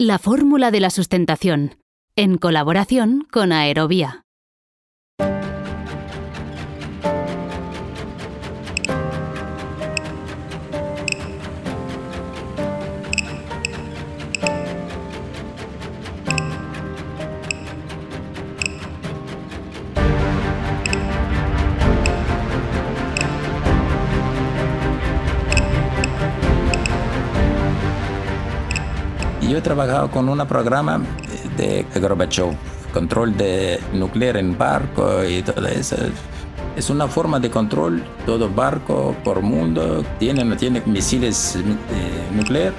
La fórmula de la sustentación, en colaboración con Aerovía. He trabajado con un programa de Gorbachev, control de nuclear en barco y todo eso. Es una forma de control, todo barco por mundo tiene tiene misiles eh, nucleares.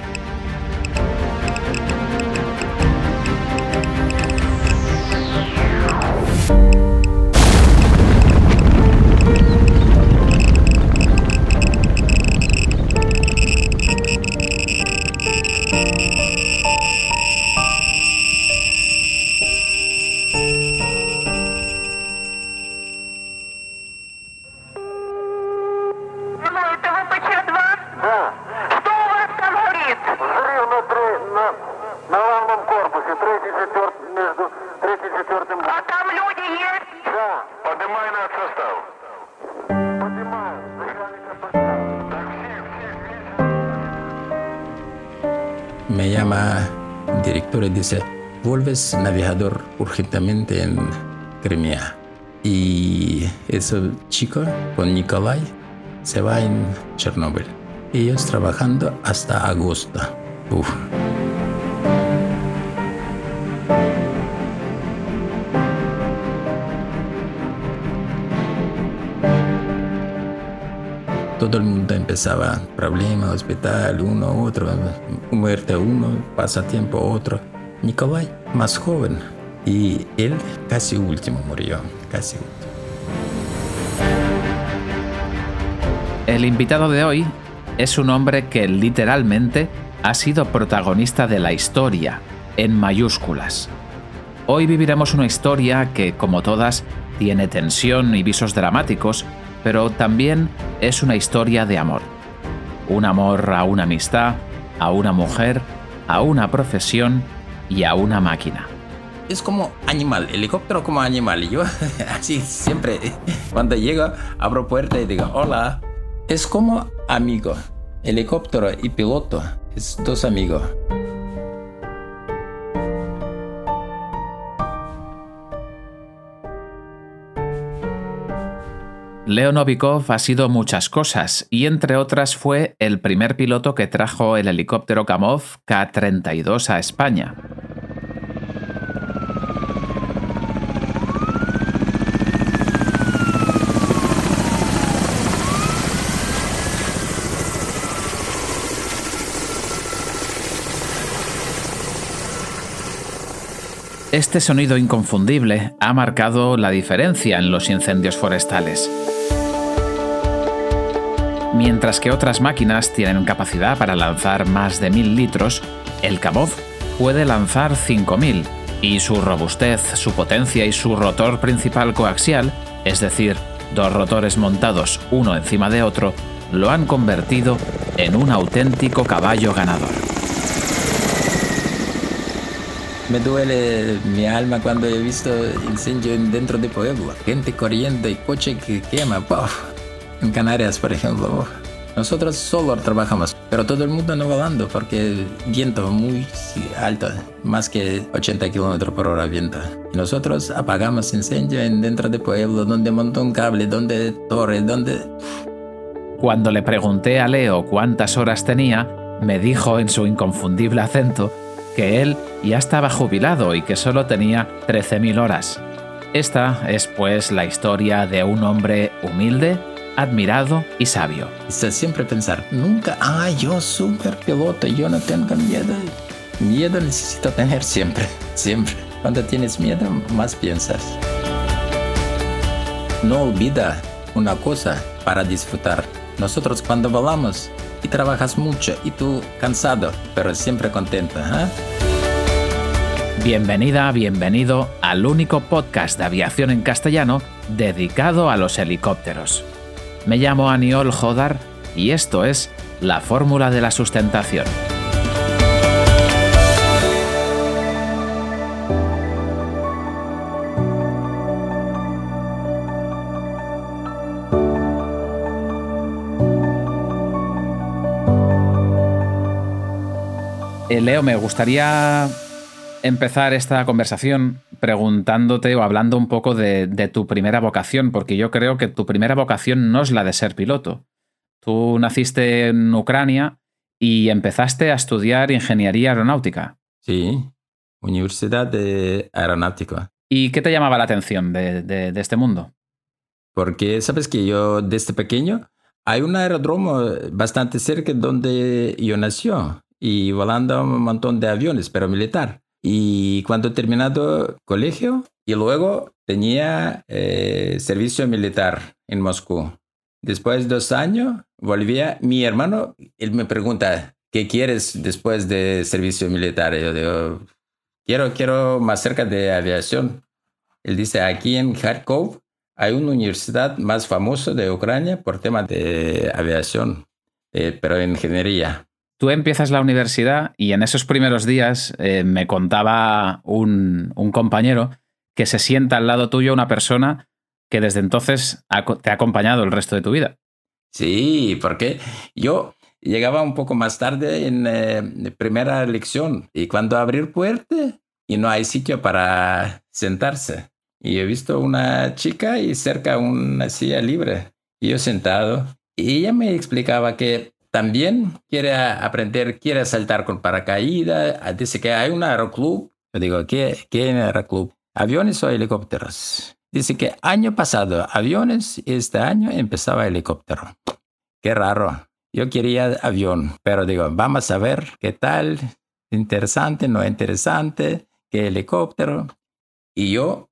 Dice, vuelves navegador urgentemente en Crimea. Y ese chico con Nikolai se va en Chernóbil. Ellos trabajando hasta agosto. Uf. Todo el mundo empezaba problema, hospital, uno, otro, muerte uno, pasatiempo otro. Nikolai, más joven, y él casi último murió, casi. El invitado de hoy es un hombre que literalmente ha sido protagonista de la historia, en mayúsculas. Hoy viviremos una historia que, como todas, tiene tensión y visos dramáticos, pero también es una historia de amor. Un amor a una amistad, a una mujer, a una profesión y a una máquina. Es como animal, helicóptero como animal. Y yo así siempre, cuando llego, abro puerta y digo, hola. Es como amigo, helicóptero y piloto, es dos amigos. Leo Novikov ha sido muchas cosas y entre otras fue el primer piloto que trajo el helicóptero Kamov K-32 a España. Este sonido inconfundible ha marcado la diferencia en los incendios forestales. Mientras que otras máquinas tienen capacidad para lanzar más de 1000 litros, el Kamov puede lanzar 5000 y su robustez, su potencia y su rotor principal coaxial, es decir, dos rotores montados uno encima de otro, lo han convertido en un auténtico caballo ganador. Me duele mi alma cuando he visto incendio dentro de Puebla. Gente corriendo y coche que quema. En Canarias, por ejemplo. Nosotros solo trabajamos, pero todo el mundo no volando porque viento muy alto, más que 80 kilómetros por hora viento. Y nosotros apagamos incendio en dentro de Pueblo, donde montó un cable, donde torre, donde... Cuando le pregunté a Leo cuántas horas tenía, me dijo en su inconfundible acento que él ya estaba jubilado y que solo tenía 13.000 horas. Esta es pues la historia de un hombre humilde, admirado y sabio. Siempre pensar, nunca, ah, yo super piloto, yo no tengo miedo. Miedo necesito tener siempre, siempre. Cuando tienes miedo, más piensas. No olvida una cosa para disfrutar. Nosotros cuando volamos y trabajas mucho y tú cansado, pero siempre contento, ¿ah? Bienvenida, bienvenido al único podcast de aviación en castellano dedicado a los helicópteros. Me llamo Aniol Jodar y esto es La Fórmula de la Sustentación. Eh, Leo, me gustaría empezar esta conversación preguntándote o hablando un poco de, de, tu primera vocación, porque yo creo que tu primera vocación no es la de ser piloto. Tú naciste en Ucrania y empezaste a estudiar ingeniería aeronáutica. Sí, Universidad de Aeronáutica. ¿Y qué te llamaba la atención de, de, de este mundo? Porque sabes que yo desde pequeño hay un aeródromo bastante cerca donde yo nació y volando un montón de aviones, pero militar. Y cuando he terminado colegio y luego tenía eh, servicio militar en Moscú. Después de dos años volvía mi hermano, él me pregunta, ¿qué quieres después de servicio militar? Yo digo, quiero, quiero más cerca de aviación. Él dice, aquí en Kharkov hay una universidad más famosa de Ucrania por tema de aviación, eh, pero en ingeniería. Tú empiezas la universidad y en esos primeros días eh, me contaba un, compañero que se sienta al lado tuyo una persona que desde entonces te ha acompañado el resto de tu vida. Sí, porque yo llegaba un poco más tarde en eh, primera lección y cuando abrir puerta y no hay sitio para sentarse. Y he visto una chica y cerca una silla libre. Y yo sentado. Y ella me explicaba que también quiere aprender, quiere saltar con paracaídas. Dice que hay un aeroclub. Yo digo, ¿qué, qué aeroclub? ¿Aviones o helicópteros? Dice que año pasado aviones y este año empezaba helicóptero. Qué raro. Yo quería avión, pero digo, vamos a ver qué tal, interesante, no interesante, qué helicóptero. Y yo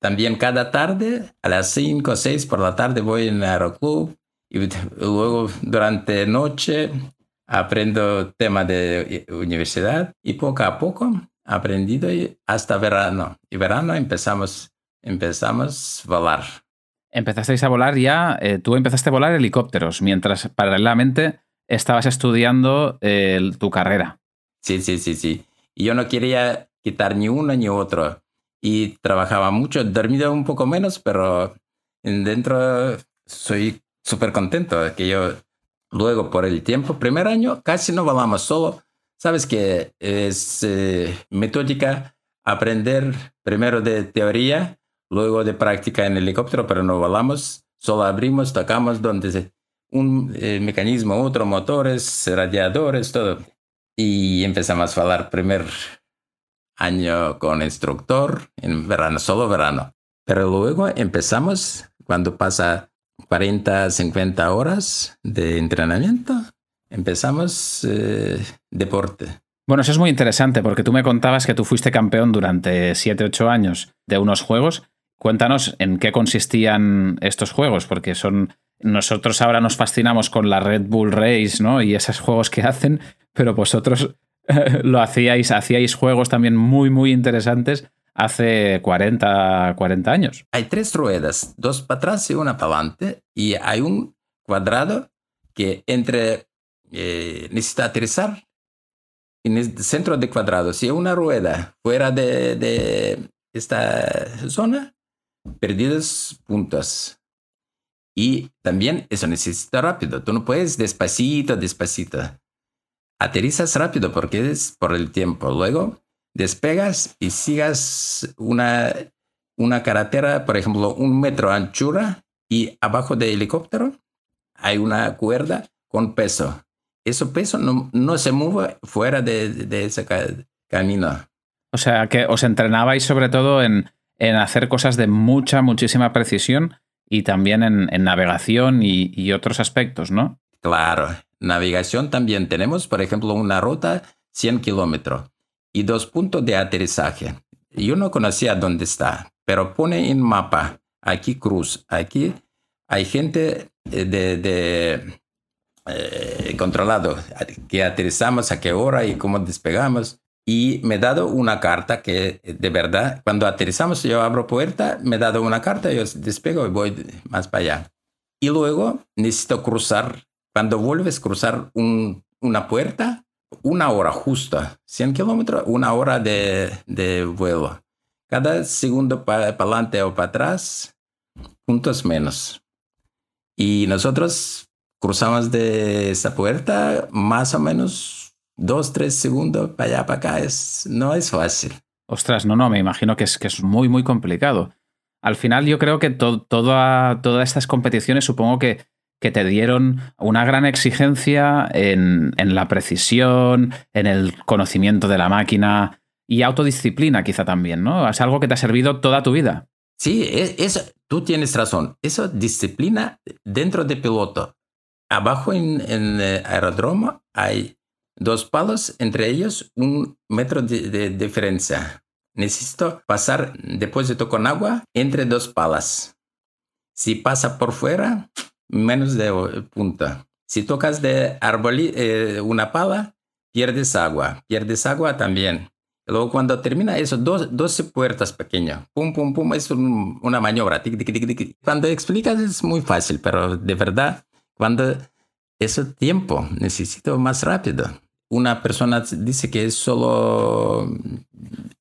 también cada tarde, a las 5 o 6 por la tarde, voy en el aeroclub y luego durante noche aprendo tema de universidad y poco a poco aprendido hasta verano. Y verano empezamos, empezamos a volar. Empezasteis a volar ya, eh, tú empezaste a volar helicópteros, mientras paralelamente estabas estudiando eh, tu carrera. Sí, sí, sí, sí. Y yo no quería quitar ni uno ni otro y trabajaba mucho, dormido un poco menos, pero dentro soy súper contento de que yo luego por el tiempo, primer año casi no volamos solo. Sabes que es eh, metódica aprender primero de teoría, luego de práctica en helicóptero, pero no volamos, solo abrimos, tocamos donde un eh, mecanismo, otro, motores, radiadores, todo. Y empezamos a hablar primer año con instructor en verano, solo verano. Pero luego empezamos, cuando pasa 40, 50 horas de entrenamiento, empezamos eh, deporte. Bueno, eso es muy interesante porque tú me contabas que tú fuiste campeón durante 7, 8 años de unos juegos. Cuéntanos en qué consistían estos juegos, porque son nosotros ahora nos fascinamos con la Red Bull Race, ¿no? Y esos juegos que hacen, pero vosotros lo hacíais, hacíais juegos también muy, muy interesantes hace 40, 40 años. Hay tres ruedas, dos para atrás y una para adelante, y hay un cuadrado que entre eh, necesita aterrizar en el centro del cuadrado. Si una rueda fuera de, de esta zona, perdidos puntos. Y también eso necesita rápido. Tú no puedes despacito, despacito aterrizas rápido porque es por el tiempo. Luego despegas y sigas una, una carretera, por ejemplo, un metro anchura y abajo del helicóptero hay una cuerda con peso. Ese peso no, no se mueve fuera de, de ese ca camino. O sea, que os entrenabais sobre todo en, en hacer cosas de mucha, muchísima precisión y también en, en navegación y, y otros aspectos, ¿no? Claro, navegación también tenemos, por ejemplo, una ruta 100 kilómetros y dos puntos de aterrizaje. Yo no conocía dónde está, pero pone en mapa, aquí cruz, aquí hay gente eh, de, de eh, controlado, que aterrizamos, a qué hora y cómo despegamos. Y me ha dado una carta que de verdad, cuando aterrizamos, yo abro puerta, me ha dado una carta, yo despego y voy más para allá. Y luego necesito cruzar cuando vuelves a cruzar un, una puerta, una hora justa, 100 kilómetros, una hora de, de vuelo. Cada segundo para adelante o para atrás, puntos menos. Y nosotros cruzamos de esa puerta más o menos dos, tres segundos para allá, para acá, es, no es fácil. Ostras, no, no, me imagino que es, que es muy, muy complicado. Al final yo creo que to- toda- todas estas competiciones supongo que, que te dieron una gran exigencia en, en la precisión, en el conocimiento de la máquina y autodisciplina quizá también, ¿no? Es algo que te ha servido toda tu vida. Sí, e- tú tienes razón. Eso disciplina dentro de piloto. Abajo en, en eh, aeródromo hay dos palos, entre ellos un metro de, de diferencia. Necesito pasar depósito con agua entre dos palas. Si pasa por fuera, menos de eh, punta. Si tocas de árbol una pala, pierdes agua. Pierdes agua también. Luego cuando termina eso, dos, 12 puertas pequeñas. Pum, pum, pum, es un- una maniobra. Cuando explicas es muy fácil, pero de verdad, cuando eso tiempo, necesito más rápido. Una persona dice que es solo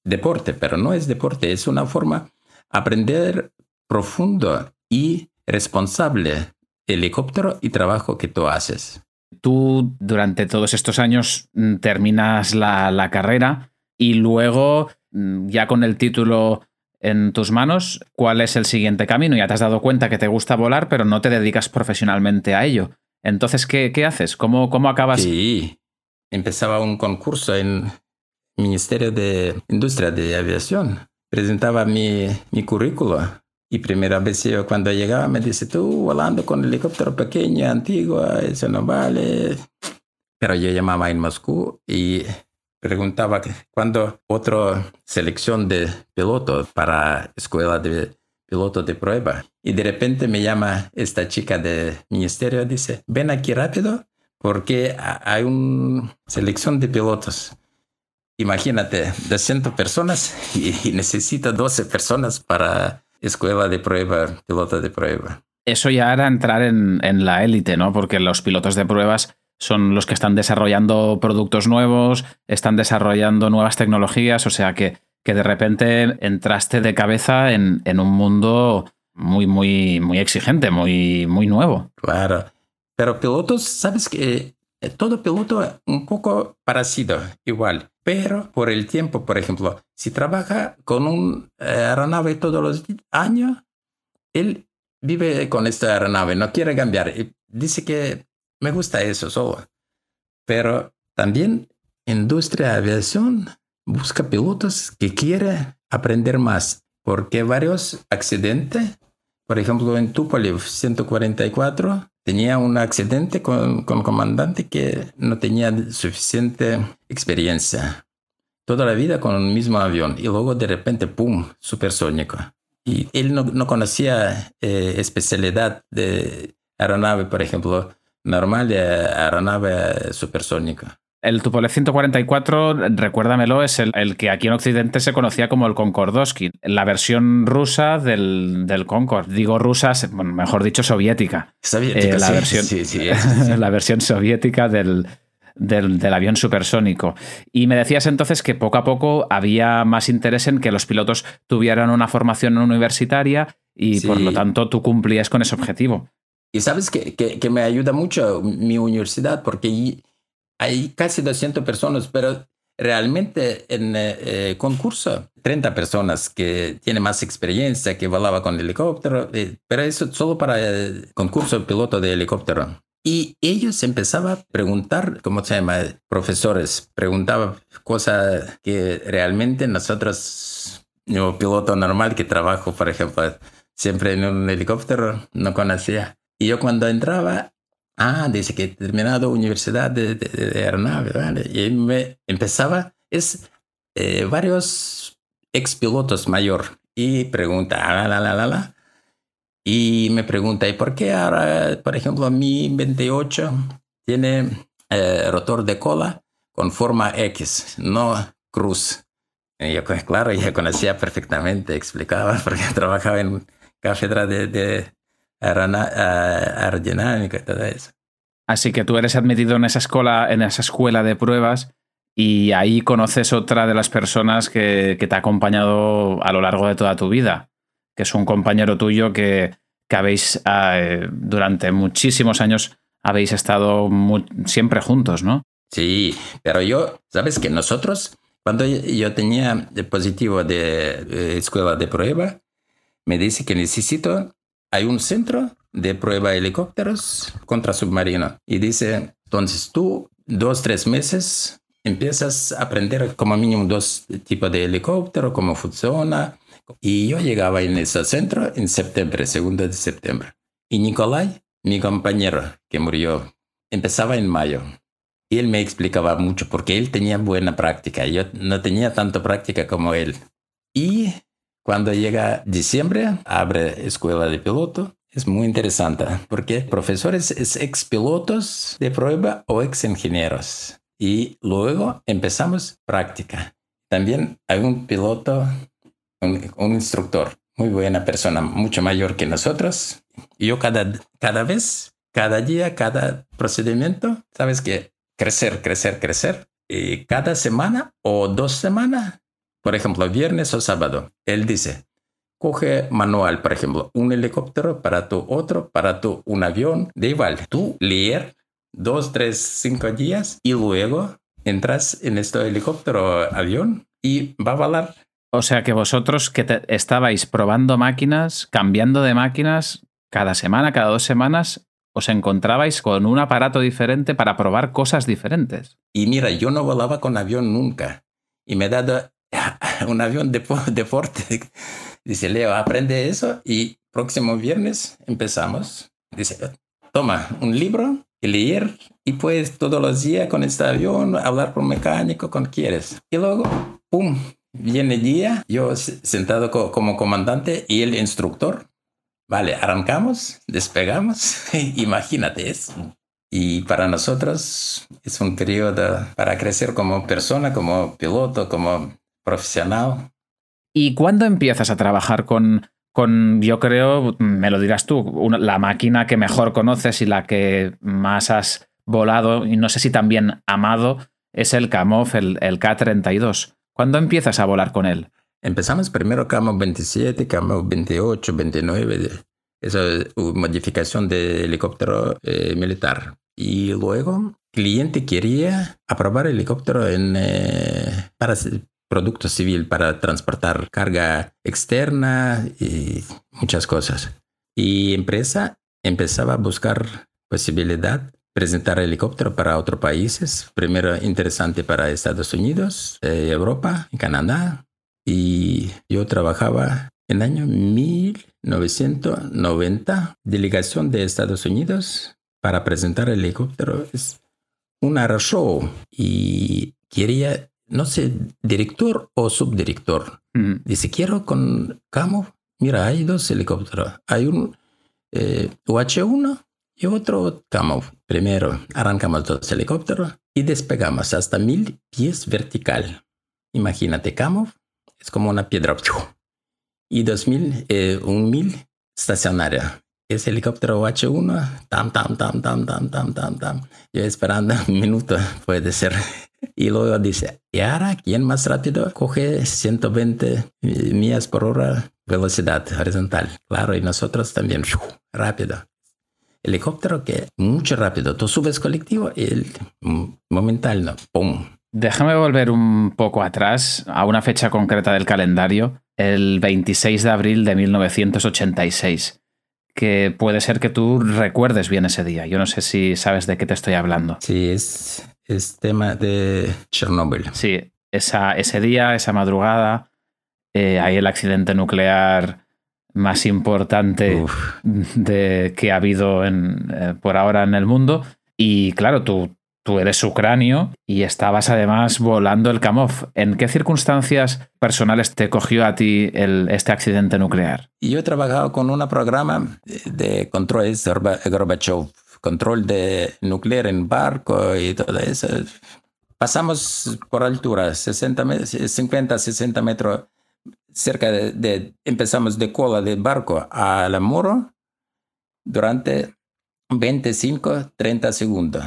deporte, pero no es deporte, es una forma aprender profundo y responsable helicóptero y trabajo que tú haces. Tú durante todos estos años mm, terminas la, la carrera y luego, mm, ya con el título en tus manos, ¿cuál es el siguiente camino? Ya te has dado cuenta que te gusta volar, pero no te dedicas profesionalmente a ello. Entonces, ¿qué, qué haces? ¿Cómo, cómo acabas? Sí, empezaba un concurso en Ministerio de Industria de Aviación. Presentaba mi, mi currículo y primera vez yo cuando llegaba me dice, tú volando con helicóptero pequeño, antiguo, eso no vale. Pero yo llamaba en Moscú y preguntaba que cuando otra selección de pilotos para escuela de piloto de prueba. Y de repente me llama esta chica del ministerio dice, ven aquí rápido porque ha- hay una selección de pilotos. Imagínate, 200 personas y necesita 12 personas para escuela de prueba, piloto de prueba. Eso ya era entrar en, en la élite, ¿no? Porque los pilotos de pruebas son los que están desarrollando productos nuevos, están desarrollando nuevas tecnologías, o sea que, que de repente entraste de cabeza en, en un mundo muy, muy, muy exigente, muy, muy nuevo. Claro. Pero pilotos, sabes que todo piloto un poco parecido, igual. Pero por el tiempo, por ejemplo, si trabaja con un eh, aeronave todos los años, él vive con esta aeronave, no quiere cambiar. Dice que me gusta eso solo. Pero también industria de aviación busca pilotos que quiere aprender más, porque varios accidentes, por ejemplo en Tupolev 144, tenía un accidente con, con comandante que no tenía suficiente experiencia. Toda la vida con el mismo avión y luego de repente, ¡pum!, supersónico. Y él no, no conocía eh, especialidad de aeronave, por ejemplo, normal de aeronave supersónica. El Tupolev 144, recuérdamelo, es el, el que aquí en Occidente se conocía como el Concordowski, la versión rusa del, del Concorde. Digo rusa, bueno, mejor dicho, soviética. Soviética, Eh, la sí, versión- sí, sí, la versión soviética del, del, del avión supersónico. Y me decías entonces que poco a poco había más interés en que los pilotos tuvieran una formación universitaria y Sí. por lo tanto tú cumplías con ese objetivo. Y sabes que, que, que me ayuda mucho mi universidad porque hay casi 200 personas, pero realmente en eh, eh, concurso 30 personas que tienen más experiencia, que volaba con helicóptero, eh, pero eso solo para el concurso de piloto de helicóptero. Y ellos empezaban a preguntar, ¿cómo se llama? Profesores, preguntaban cosas que realmente nosotros, yo piloto normal que trabajo, por ejemplo, siempre en un helicóptero, no conocía. Y yo cuando entraba, ah, dice que he terminado universidad de, de, de aeronave, ¿vale? Y me empezaba, es eh, varios expilotos mayor y pregunta, ah, la, la, la, la. Y me pregunta, ¿y por qué ahora, por ejemplo, mi 28 tiene eh, rotor de cola con forma X, no cruz? Y yo, pues, claro, ya conocía perfectamente, explicaba, porque trabajaba en cátedra de, de aerodinámica y todo eso. Así que tú eres admitido en esa escuela, en esa escuela de pruebas y ahí conoces otra de las personas que, que te ha acompañado a lo largo de toda tu vida, que es un compañero tuyo que, que habéis eh, durante muchísimos años habéis estado mu- siempre juntos, ¿no? Sí, pero yo, sabes que nosotros, cuando yo tenía el positivo de eh, escuela de prueba, me dice que necesito, hay un centro de prueba de helicópteros contra submarino. Y dice, entonces tú, dos, tres meses, empiezas a aprender como mínimo dos tipos de helicóptero, cómo funciona. Y yo llegaba en ese centro en septiembre, segundo de septiembre. Y Nicolai, mi compañero que murió, empezaba en mayo. Y él me explicaba mucho porque él tenía buena práctica. Yo no tenía tanto práctica como él. Y cuando llega diciembre, abre escuela de piloto. Es muy interesante porque profesores es ex pilotos de prueba o ex ingenieros. Y luego empezamos práctica. También hay un piloto, un, un instructor, muy buena persona, mucho mayor que nosotros. Yo cada, cada vez, cada día, cada procedimiento, sabes que crecer, crecer, crecer. Y cada semana o dos semanas, por ejemplo, viernes o sábado, él dice, coge manual, por ejemplo, un helicóptero para tu otro, para tu un avión, de igual. Tú leer dos, tres, cinco días y luego entras en este helicóptero avión y va a valer. O sea que vosotros que estabais probando máquinas, cambiando de máquinas cada semana, cada dos semanas, os encontrabais con un aparato diferente para probar cosas diferentes. Y mira, yo no volaba con avión nunca. Y me he dado un avión de deporte. Dice, Leo, aprende eso y próximo viernes empezamos. Dice, toma un libro y leer y puedes todos los días con este avión hablar con mecánico, con quieres. Y luego, ¡pum! Viene día, yo sentado como comandante y el instructor Vale, arrancamos, despegamos. Imagínate eso. Y para nosotros es un periodo para crecer como persona, como piloto, como profesional. ¿Y cuándo empiezas a trabajar con, con yo creo, me lo dirás tú, la máquina que mejor conoces y la que más has volado, y no sé si también amado, es el Kamov, el, el K-32. ¿Cuándo empiezas a volar con él? Empezamos primero Camo 27, Camo 28, 29, esa es modificación de helicóptero eh, militar. Y luego, el cliente quería aprobar el helicóptero en, eh, para producto civil, para transportar carga externa y muchas cosas. Y empresa empezaba a buscar posibilidad presentar helicóptero para otros países. Primero interesante para Estados Unidos, eh, Europa, Canadá, y yo trabajaba en el año 1990, delegación de Estados Unidos para presentar el helicóptero. Es un show y quería, no sé, director o subdirector. Mm. Dice, quiero con Camo. Mira, hay dos helicópteros. Hay un eh, UH-1 y otro Camo. Primero arrancamos dos helicópteros y despegamos hasta mil pies vertical. Imagínate, Camo es como una piedra. Y 2000, eh, un mil estacionaria. Ese helicóptero H1, tam, tam, tam, tam, tam, tam, tam, tam. Yo esperando un minuto, puede ser. Y luego dice, ¿y ahora quién más rápido? Coge 120 millas por hora velocidad horizontal. Claro, y nosotros también, rápido. Helicóptero que mucho rápido. Tú subes colectivo y el momental, no, ¡pum! Déjame volver un poco atrás a una fecha concreta del calendario, el 26 de abril de 1986, que puede ser que tú recuerdes bien ese día. Yo no sé si sabes de qué te estoy hablando. Sí, es, es tema de Chernóbil. Sí, esa, ese día, esa madrugada, eh, hay el accidente nuclear más importante de, que ha habido en, eh, por ahora en el mundo. Y claro, tú, Tú eres ucranio y estabas además volando el Kamov. ¿En qué circunstancias personales te cogió a ti este accidente nuclear? Yo he trabajado con un programa de control de Gorbachev, control de nuclear en barco y todo eso. Pasamos por altura, 60, 50, 60 metros cerca de, empezamos de cola de barco a la muro durante 25, 30 segundos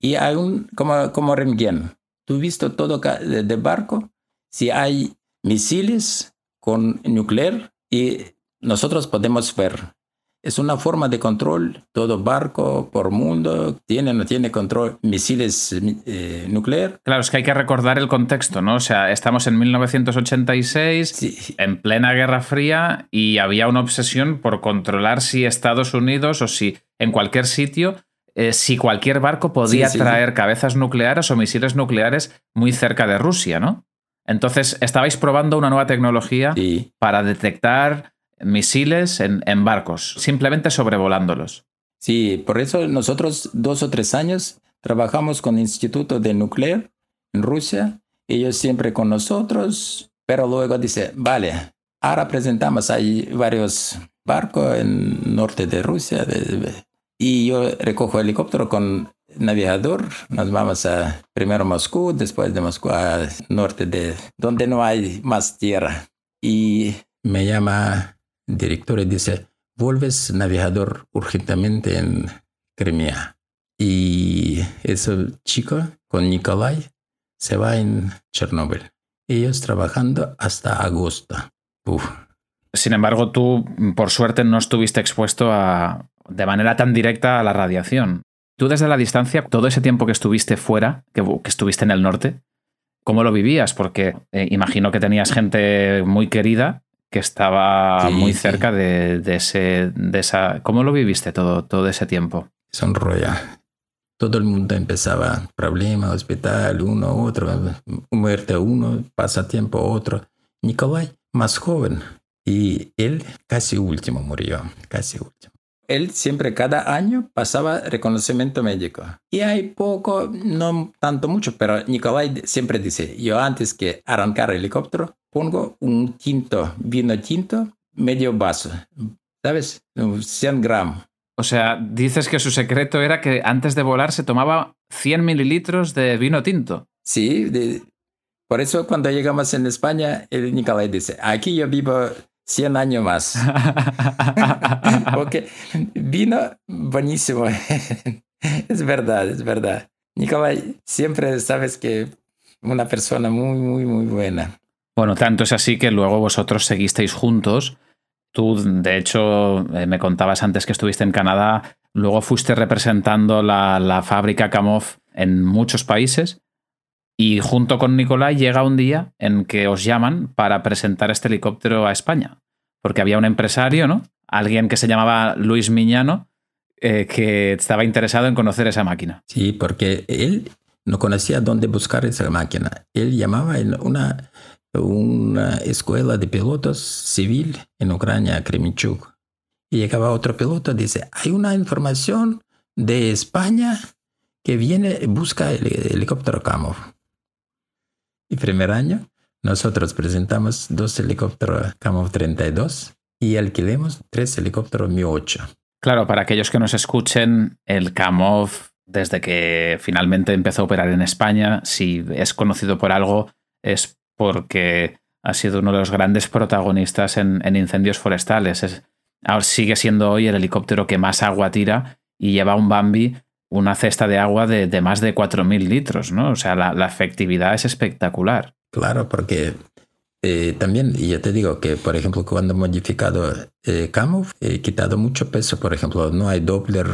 y hay un, como, como Remgen, tú visto todo de, barco, si hay misiles con nuclear y nosotros podemos ver. es una forma de control. Todo barco por mundo tiene o no tiene control misiles eh, nuclear. Claro, es que hay que recordar el contexto, ¿no? O sea, estamos en 1986, Sí. en plena Guerra Fría, y había una obsesión por controlar si Estados Unidos o si en cualquier sitio, eh, si cualquier barco podía Sí, sí, traer cabezas nucleares o misiles nucleares muy cerca de Rusia, ¿no? Entonces, estabais probando una nueva tecnología para detectar misiles en, en barcos, simplemente sobrevolándolos. sí, por eso nosotros dos o tres años trabajamos con el Instituto de Nuclear en Rusia. Ellos siempre con nosotros, pero luego dice, vale, ahora presentamos, hay varios barcos en norte de Rusia de- y yo recojo helicóptero con navegador, nos vamos a primero a Moscú, después de Moscú a norte de donde no hay más tierra. Y me llama el director y dice, vuelves navegador urgentemente en Crimea. Y ese chico con Nikolai se va en Chernóbil. Ellos trabajando hasta agosto. Uf. Sin embargo, tú, por suerte, no estuviste expuesto a, de manera tan directa a la radiación. Tú desde la distancia, todo ese tiempo que estuviste fuera, que, que estuviste en el norte, ¿cómo lo vivías? Porque eh, imagino que tenías gente muy querida que estaba Sí, muy sí. cerca de, de ese, de esa... ¿Cómo lo viviste todo, todo ese tiempo? Son roya. Todo el mundo empezaba problema, hospital, uno, otro, muerte uno, pasatiempo otro. Nicolai, más joven, y él casi último murió, casi último. Él siempre cada año pasaba reconocimiento médico. Y hay poco, no tanto mucho, pero Nicolai siempre dice, yo antes que arrancar el helicóptero, pongo un tinto, vino tinto, medio vaso, ¿sabes? 100 gramos. O sea, dices que su secreto era que antes de volar se tomaba 100 mililitros de vino tinto. Sí, de- por eso cuando llegamos en España, el Nicolai dice, aquí yo vivo 100 años más. Porque vino buenísimo. es verdad, es verdad. Nicolai, siempre sabes que una persona muy, muy, muy buena. Bueno, tanto es así que luego vosotros seguisteis juntos. Tú, de hecho, eh, me contabas antes que estuviste en Canadá, luego fuiste representando la, la fábrica Kamov en muchos países y junto con Nicolai llega un día en que os llaman para presentar este helicóptero a España. Porque había un empresario, ¿no? Alguien que se llamaba Luis Miñano, eh, que estaba interesado en conocer esa máquina. Sí, porque él no conocía dónde buscar esa máquina. Él llamaba en una, una escuela de pilotos civil en Ucrania, Kremenchuk. Y llegaba otro piloto dice, hay una información de España que viene, busca el helicóptero Kamov. Y primer año, nosotros presentamos dos helicópteros Kamov 32 y alquilemos tres helicópteros Mi-8. Claro, para aquellos que nos escuchen, el Kamov, desde que finalmente empezó a operar en España, si es conocido por algo, es porque ha sido uno de los grandes protagonistas en, en incendios forestales. Sigue siendo hoy el helicóptero que más agua tira y lleva un Bambi una cesta de agua de, de más de 4.000 litros, ¿no? O sea, la, la efectividad es espectacular. Claro, porque eh, también, yo te digo que, por ejemplo, cuando he modificado eh, he quitado mucho peso. Por ejemplo, no hay Doppler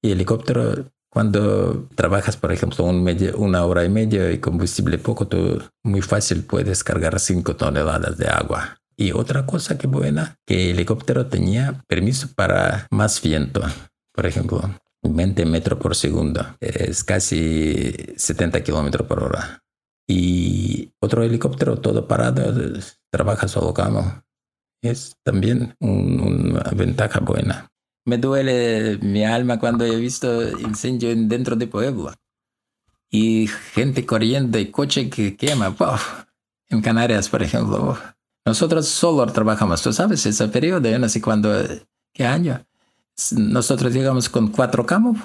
y helicóptero. Cuando trabajas, por ejemplo, un medio- una hora y media y combustible poco, tú muy fácil puedes cargar 5 toneladas de agua. Y otra cosa que buena, que el helicóptero tenía permiso para más viento. Por ejemplo, 20 metros por segundo. Es casi 70 kilómetros por hora. Y otro helicóptero todo parado, trabaja solo camo. Es también un- una ventaja buena. Me duele mi alma cuando he visto incendio en- dentro de Puebla. Y gente corriendo y coche que quema. En Canarias, por ejemplo. Nosotros solo trabajamos. Tú sabes, ese periodo, yo no sé cuándo, qué año. Nosotros llegamos con cuatro camos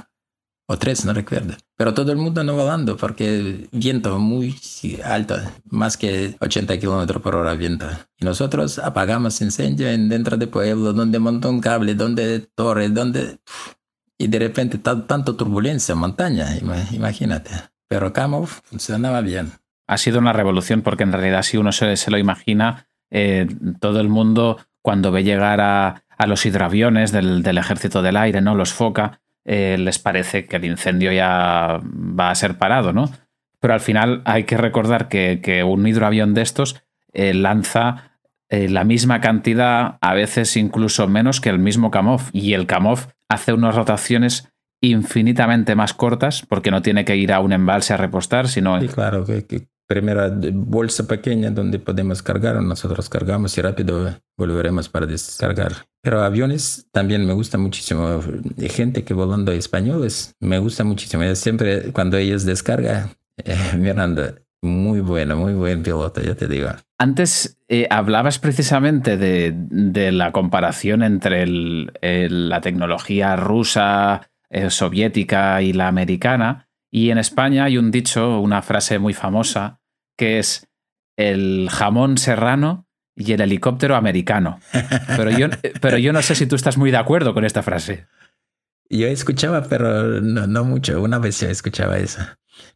o tres, no recuerdo. Pero todo el mundo no volando porque viento muy alto, más que 80 kilómetros por hora viento. Y nosotros apagamos incendio en dentro de pueblo, donde montó un cable, donde torre, donde... Y de repente ta- tanto turbulencia, montaña, ima- imagínate. Pero Camo funcionaba bien. Ha sido una revolución porque en realidad si uno se, se lo imagina, eh, todo el mundo cuando ve llegar a, a los hidroaviones del, del, ejército del aire, ¿no? Los foca, eh, les parece que el incendio ya va a ser parado, ¿no? Pero al final hay que recordar que, que un hidroavión de estos eh, lanza eh, la misma cantidad, a veces incluso menos que el mismo Kamov. Y el Kamov hace unas rotaciones infinitamente más cortas porque no tiene que ir a un embalse a repostar, sino... Claro, que primera bolsa pequeña donde podemos cargar, nosotros cargamos y rápido volveremos para descargar. Pero aviones también me gusta muchísimo. Gente que volando españoles me gusta muchísimo. siempre cuando ellos descargan, eh, Miranda, muy bueno, muy buen piloto, ya te digo. Antes eh, hablabas precisamente de, de, la comparación entre la tecnología rusa, eh, soviética y la americana. Y en España hay un dicho, una frase muy famosa, que es el jamón serrano y el helicóptero americano. Pero yo, pero yo no sé si tú estás muy de acuerdo con esta frase. Yo escuchaba, pero no, no mucho. Una vez yo escuchaba eso.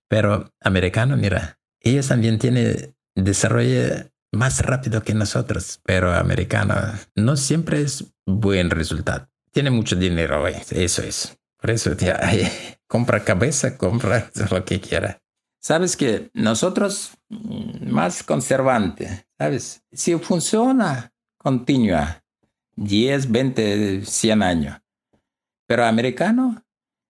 Pero americano, mira, ellos también tienen desarrollo más rápido que nosotros, pero americano no siempre es buen resultado. Tiene mucho dinero, eso es. Por eso, tía, compra cabeza, compra lo que quiera. Sabes que nosotros mm, más conservante, ¿sabes? Si funciona, continúa 10, 20, 100 años. Pero americano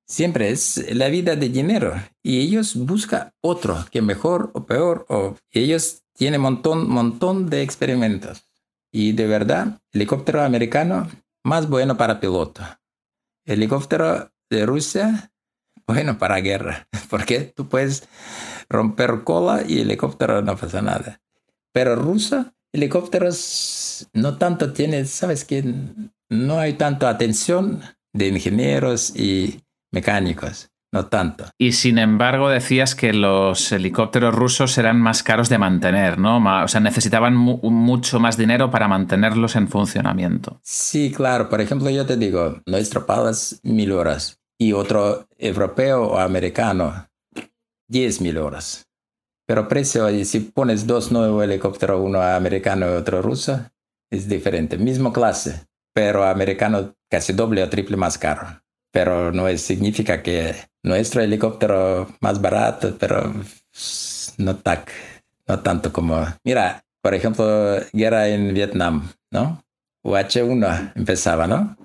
siempre es la vida de dinero y ellos buscan otro que mejor o peor o ellos tienen montón montón de experimentos y de verdad helicóptero americano más bueno para piloto helicóptero de Rusia, bueno, para guerra, porque tú puedes romper cola y helicóptero no pasa nada. Pero ruso, helicópteros no tanto tiene, sabes que no hay tanta atención de ingenieros y mecánicos. No tanto. Y sin embargo decías que los helicópteros rusos eran más caros de mantener, ¿no? O sea, necesitaban mu mucho más dinero para mantenerlos en funcionamiento. Sí, claro. Por ejemplo, yo te digo, nuestro Palas mil horas y otro europeo o americano diez mil horas. Pero precio, si pones dos nuevos helicópteros, uno americano y otro ruso, es diferente. Mismo clase, pero americano casi doble o triple más caro pero no es, significa que nuestro helicóptero más barato, pero no, tac, no tanto como... Mira, por ejemplo, guerra en Vietnam, ¿no? UH-1 empezaba, ¿no?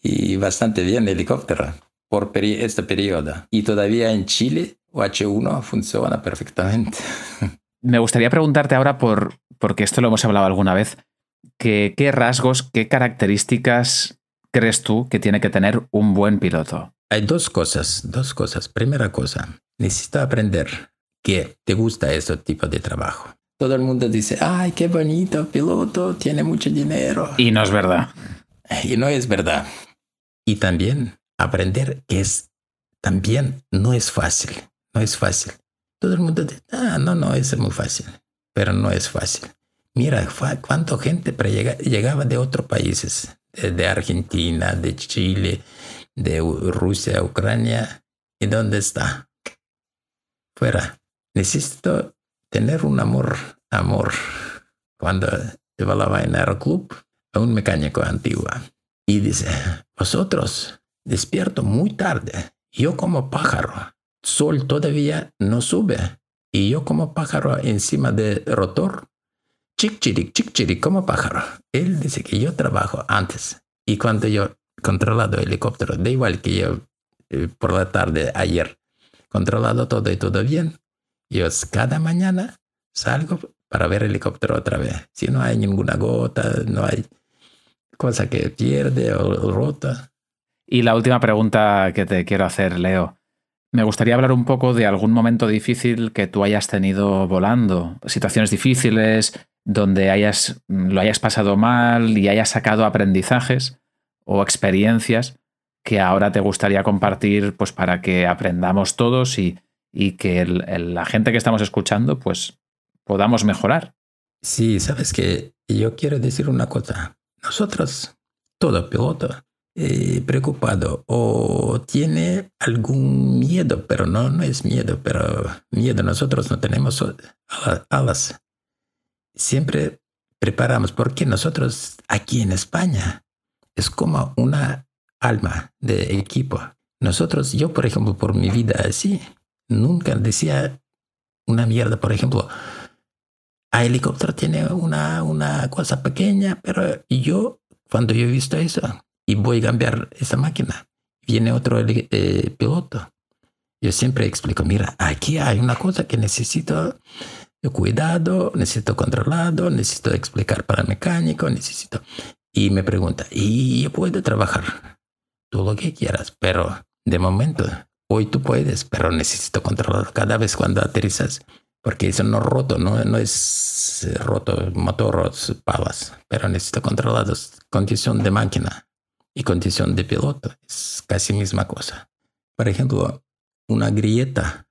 Y bastante bien el helicóptero por peri este periodo. Y todavía en Chile, UH-1 funciona perfectamente. Me gustaría preguntarte ahora por, porque esto lo hemos hablado alguna vez, que, qué rasgos, qué características crees tú que tiene que tener un buen piloto? Hay dos cosas, dos cosas. Primera cosa, necesito aprender que te gusta ese tipo de trabajo. Todo el mundo dice, ay, qué bonito piloto, tiene mucho dinero. Y no es verdad. Y no es verdad. Y también aprender es, también no es fácil, no es fácil. Todo el mundo dice, ah, no, no, es muy fácil, pero no es fácil. Mira, cuánta gente llegaba de otros países de Argentina, de Chile, de Rusia, Ucrania. ¿Y dónde está? Fuera. Necesito tener un amor, amor. Cuando llevaba en el club a un mecánico antiguo y dice, vosotros despierto muy tarde, yo como pájaro, sol todavía no sube y yo como pájaro encima del rotor chic chic como pájaro. Él dice que yo trabajo antes. Y cuando yo controlado el helicóptero, da igual que yo eh, por la tarde ayer controlado todo y todo bien, yo cada mañana salgo para ver el helicóptero otra vez. Si no hay ninguna gota, no hay cosa que pierde o rota. Y la última pregunta que te quiero hacer, Leo. Me gustaría hablar un poco de algún momento difícil que tú hayas tenido volando, situaciones difíciles, donde hayas, lo hayas pasado mal y hayas sacado aprendizajes o experiencias que ahora te gustaría compartir pues para que aprendamos todos y, y que el, la gente que estamos escuchando pues podamos mejorar. Sí, sabes que yo quiero decir una cosa. Nosotros, todo piloto, eh, preocupado o tiene algún miedo, pero no, no es miedo, pero miedo. Nosotros no tenemos alas siempre preparamos, porque nosotros aquí en España es como una alma de equipo. Nosotros, yo por ejemplo, por mi vida así, nunca decía una mierda, por ejemplo, a helicóptero tiene una, una cosa pequeña, pero yo, cuando yo he visto eso y voy a cambiar esa máquina, viene otro eh, piloto. Yo siempre explico, mira, aquí hay una cosa que necesito cuidado, necesito controlado, necesito explicar para mecánico, necesito... Y me pregunta, ¿y yo puedo trabajar? Tú lo que quieras, pero de momento, hoy tú puedes, pero necesito controlar cada vez cuando aterrizas, porque eso no es roto, no, no es roto motor palas, pero necesito controlados condición de máquina y condición de piloto, es casi misma cosa. Por ejemplo, una grieta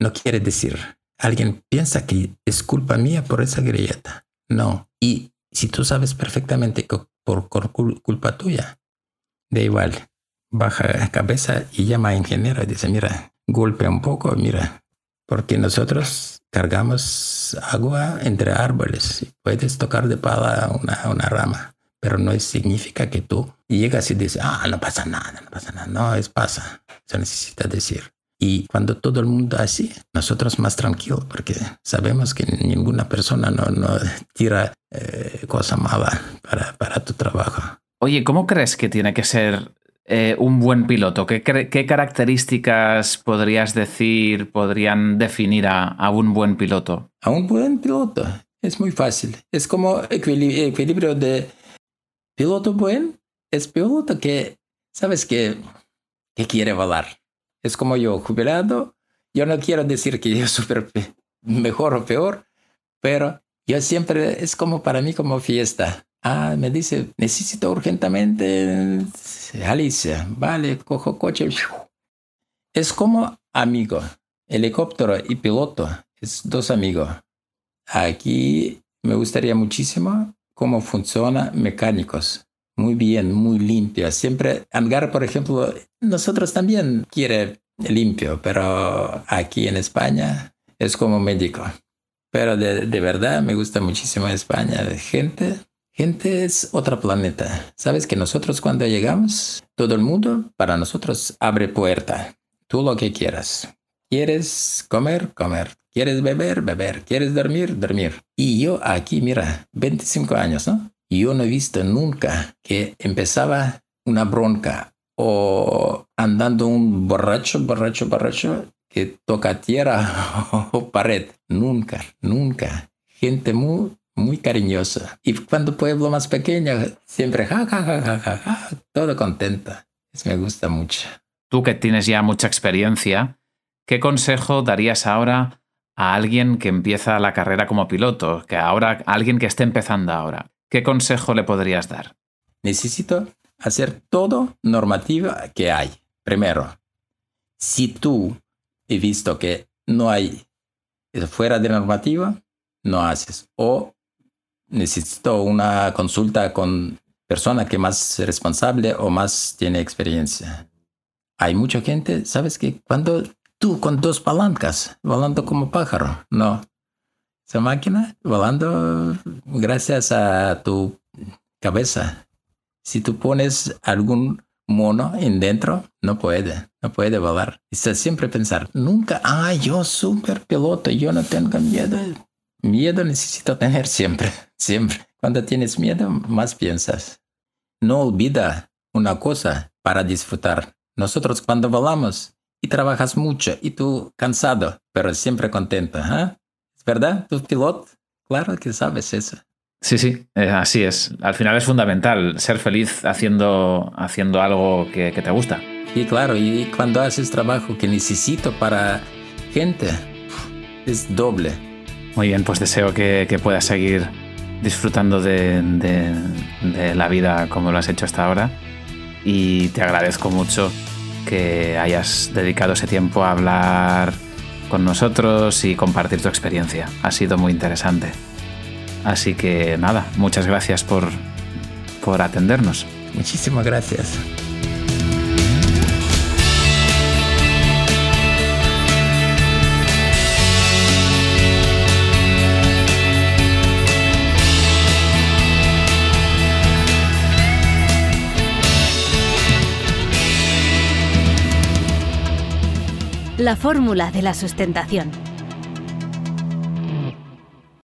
no quiere decir alguien piensa que es culpa mía por esa grieta. No. Y si tú sabes perfectamente que por, culpa tuya, da igual, baja la cabeza y llama a ingeniero y dice, mira, golpea un poco, mira, porque nosotros cargamos agua entre árboles. Puedes tocar de pala una, una rama, pero no significa que tú llegas y dices, ah, no pasa nada, no pasa nada. No, es pasa. Eso necesita decir. Y cuando todo el mundo así, nosotros más tranquilos, porque sabemos que ninguna persona no, no tira eh, cosa mala para, para, tu trabajo. Oye, ¿cómo crees que tiene que ser eh, un buen piloto? ¿Qué, ¿Qué, características podrías decir, podrían definir a, a, un buen piloto? A un buen piloto es muy fácil. Es como equilibrio de piloto buen, es piloto que, sabes que, que quiere volar es como yo, jubilado. Yo no quiero decir que yo soy mejor o peor, pero yo siempre es como para mí como fiesta. Ah, me dice, necesito urgentemente Alicia. Vale, cojo coche. Es como amigo. Helicóptero y piloto es dos amigos. Aquí me gustaría muchísimo cómo funciona mecánicos muy bien, muy limpio. Siempre, Angar, por ejemplo, nosotros también quiere limpio, pero aquí en España es como médico. Pero de, de verdad me gusta muchísimo España. Gente, gente es otro planeta. Sabes que nosotros cuando llegamos, todo el mundo para nosotros abre puerta. Tú lo que quieras. ¿Quieres comer? Comer. ¿Quieres beber? Beber. ¿Quieres dormir? Dormir. Y yo aquí, mira, 25 años, ¿no? Yo no he visto nunca que empezaba una bronca o andando un borracho, borracho, borracho que toca tierra o pared. Nunca, nunca. Gente muy, muy cariñosa. Y cuando pueblo más pequeño, siempre ja, ja, ja, ja, ja, ja todo contenta. Eso me gusta mucho. Tú que tienes ya mucha experiencia, ¿qué consejo darías ahora a alguien que empieza la carrera como piloto? Que ahora, alguien que esté empezando ahora. ¿Qué consejo le podrías dar? Necesito hacer todo normativa que hay. Primero, si tú he visto que no hay fuera de normativa, no haces. O necesito una consulta con persona que más responsable o más tiene experiencia. Hay mucha gente, ¿sabes que Cuando tú con dos palancas, volando como pájaro, no, esa máquina volando gracias a tu cabeza. Si tú pones algún mono en dentro, no puede, no puede volar. Y siempre pensar, nunca, ah, yo super piloto, yo no tengo miedo. Miedo necesito tener siempre, siempre. Cuando tienes miedo, más piensas. No olvida una cosa para disfrutar. Nosotros cuando volamos trabajas mucho y tú cansado, pero siempre contento, ¿eh? ¿verdad? Tu piloto, claro que sabes eso. Sí, sí, eh, así es. Al final es fundamental ser feliz haciendo, haciendo algo que, te gusta. Y claro, y cuando haces trabajo que necesito para gente, es doble. Muy bien, pues deseo que, puedas seguir disfrutando de, de, la vida como lo has hecho hasta ahora. Y te agradezco mucho que hayas dedicado ese tiempo a hablar con nosotros y compartir tu experiencia. Ha sido muy interesante. Así que nada, muchas gracias por, por atendernos. Muchísimas gracias. La fórmula de la sustentación.